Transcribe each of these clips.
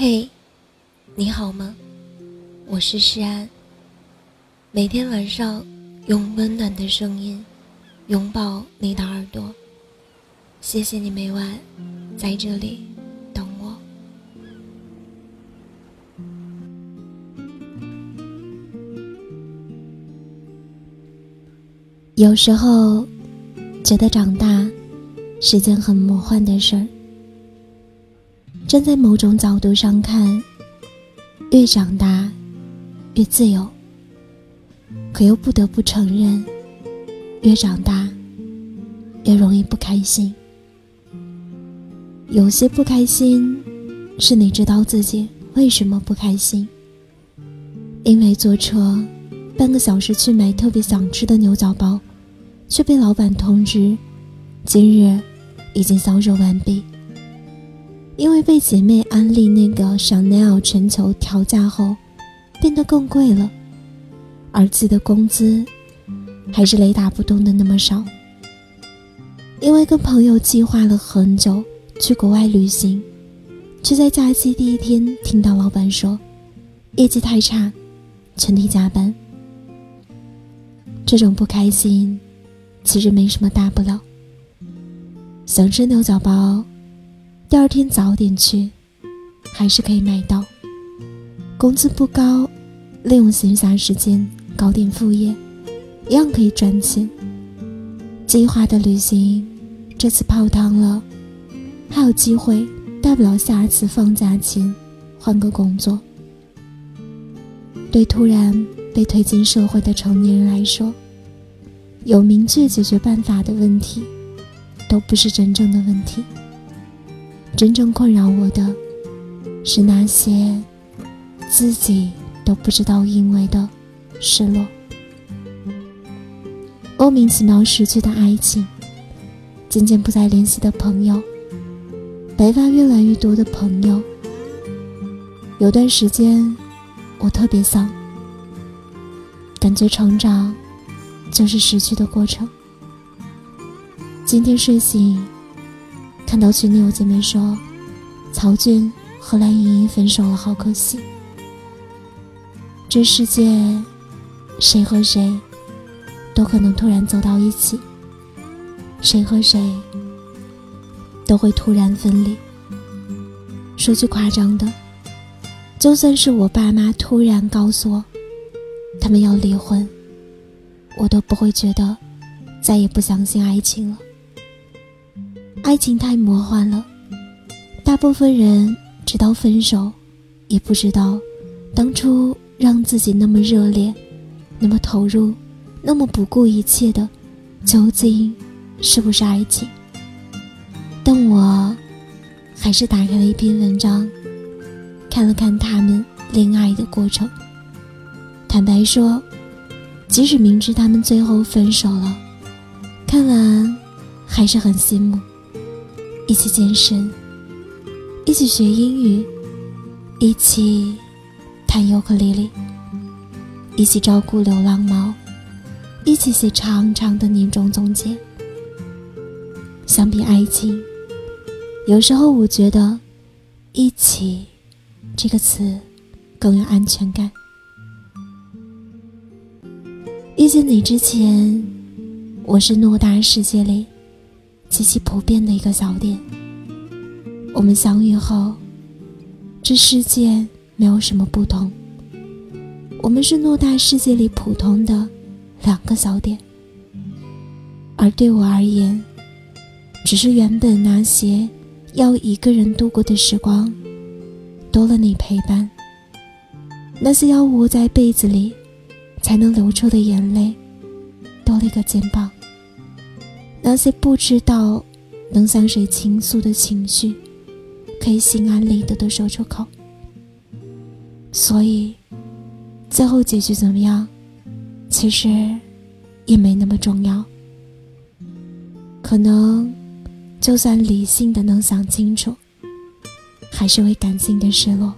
嘿，你好吗？我是诗安。每天晚上用温暖的声音拥抱你的耳朵。谢谢你每晚在这里等我。有时候觉得长大是件很魔幻的事儿。站在某种角度上看，越长大越自由。可又不得不承认，越长大越容易不开心。有些不开心，是你知道自己为什么不开心。因为坐车半个小时去买特别想吃的牛角包，却被老板通知今日已经销售完毕。因为被姐妹安利那个 Chanel 全球调价后，变得更贵了，而自己的工资还是雷打不动的那么少。因为跟朋友计划了很久去国外旅行，却在假期第一天听到老板说业绩太差，全体加班。这种不开心其实没什么大不了，想吃牛角包。第二天早点去，还是可以买到。工资不高，利用闲暇时间搞点副业，一样可以赚钱。计划的旅行，这次泡汤了，还有机会，大不了下次放假前换个工作。对突然被推进社会的成年人来说，有明确解决办法的问题，都不是真正的问题。真正困扰我的，是那些自己都不知道因为的失落，莫名其妙失去的爱情，渐渐不再联系的朋友，白发越来越多的朋友。有段时间，我特别丧，感觉成长就是失去的过程。今天睡醒。看到群里有姐妹说，曹骏和蓝盈莹分手了，好可惜。这世界，谁和谁都可能突然走到一起，谁和谁都会突然分离。说句夸张的，就算是我爸妈突然告诉我他们要离婚，我都不会觉得再也不相信爱情了。爱情太魔幻了，大部分人直到分手，也不知道当初让自己那么热烈、那么投入、那么不顾一切的，究竟是不是爱情。但我还是打开了一篇文章，看了看他们恋爱的过程。坦白说，即使明知他们最后分手了，看完还是很羡慕。一起健身，一起学英语，一起弹尤克里里，一起照顾流浪猫，一起写长长的年终总结。相比爱情，有时候我觉得“一起”这个词更有安全感。遇见你之前，我是偌大世界里。极其普遍的一个小点。我们相遇后，这世界没有什么不同。我们是偌大世界里普通的两个小点，而对我而言，只是原本那些要一个人度过的时光，多了你陪伴；那些要窝在被子里才能流出的眼泪，多了一个肩膀。那些不知道能向谁倾诉的情绪，可以心安理得的说出口。所以，最后结局怎么样，其实也没那么重要。可能，就算理性的能想清楚，还是会感性的失落。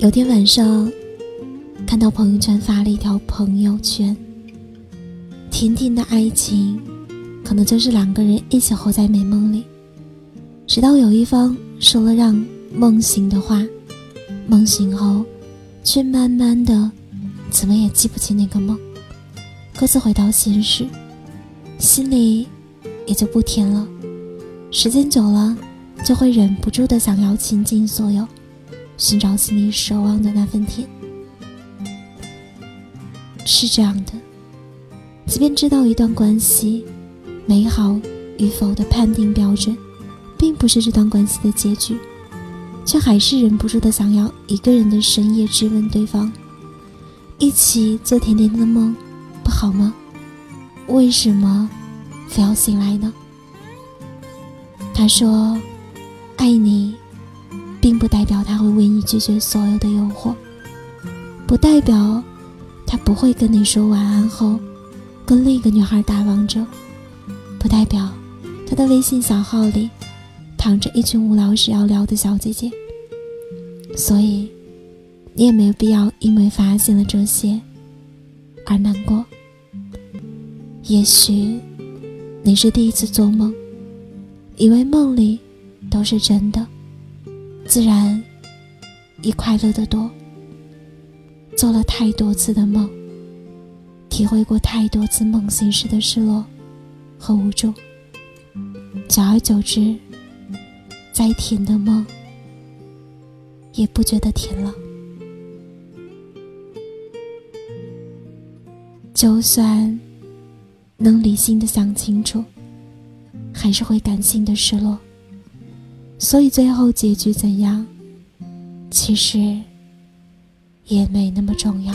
有天晚上，看到朋友圈发了一条朋友圈。甜甜的爱情，可能就是两个人一起活在美梦里，直到有一方说了让梦醒的话，梦醒后，却慢慢的，怎么也记不起那个梦，各自回到现实，心里也就不甜了。时间久了，就会忍不住的想要倾尽所有，寻找心里奢望的那份甜。是这样的，即便知道一段关系美好与否的判定标准，并不是这段关系的结局，却还是忍不住的想要一个人的深夜质问对方：一起做甜甜的梦，不好吗？为什么非要醒来呢？他说：“爱你，并不代表他会为你拒绝所有的诱惑，不代表他不会跟你说晚安后，跟另一个女孩打王者，不代表他的微信小号里躺着一群无聊时要聊的小姐姐。所以，你也没有必要因为发现了这些而难过。也许你是第一次做梦。”以为梦里都是真的，自然也快乐的多。做了太多次的梦，体会过太多次梦醒时的失落和无助，久而久之，再甜的梦也不觉得甜了。就算能理性的想清楚。还是会感性的失落，所以最后结局怎样，其实也没那么重要。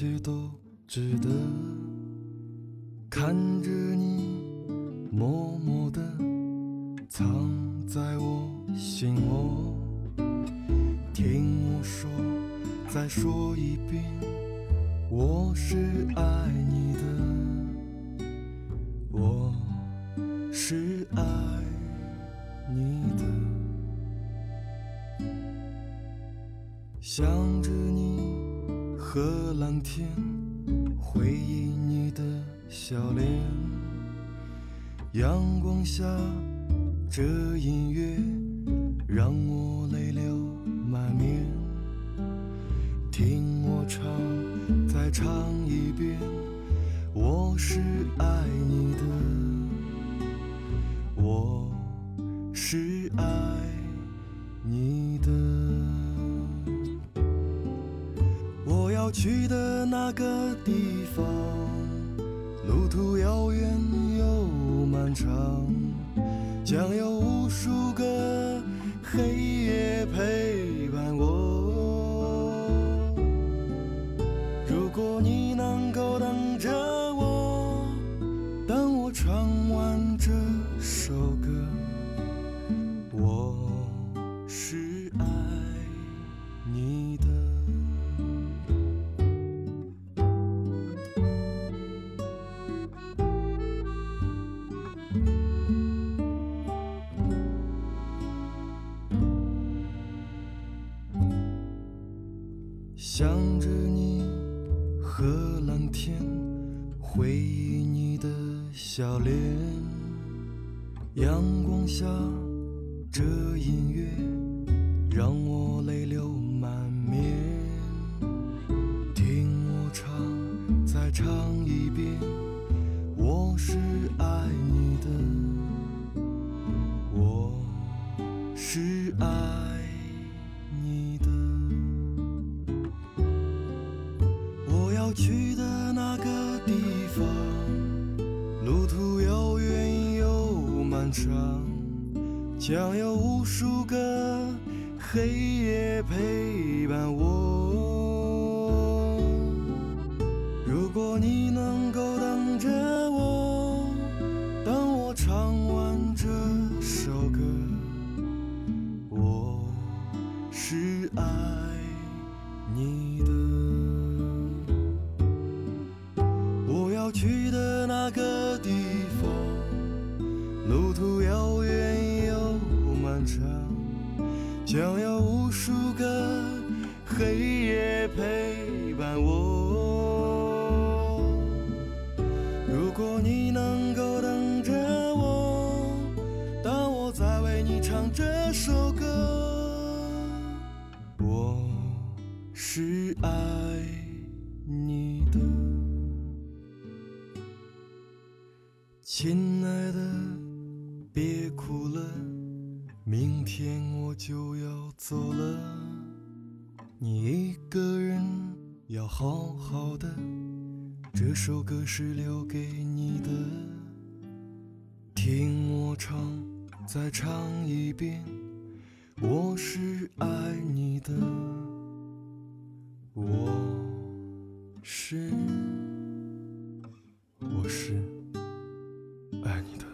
一切都值得。看着你。默默的藏在我心窝，听我说，再说一遍，我是爱你的，我是爱你的，想着你和蓝天，回忆你的笑脸。阳光下，这音乐让我泪流满面。听我唱，再唱一遍，我是爱你的，我去的那个地方，路途遥远又。漫长，将有无数个黑夜陪伴我。想着你和蓝天，回忆你的笑脸。阳光下，这音乐让我泪流满面。听我唱，再唱一遍，我是爱去的那个地方，路途遥远又漫长。将有无数个黑夜陪伴我。如果你能够等着我，想要无数个黑夜陪伴我。如果你能够等着我，当我在为你唱这首歌，我是爱你的。亲爱的，明天我就要走了，你一个人要好好的。这首歌是留给你的，听我唱，再唱一遍，我是爱你的，我是，我是爱你的。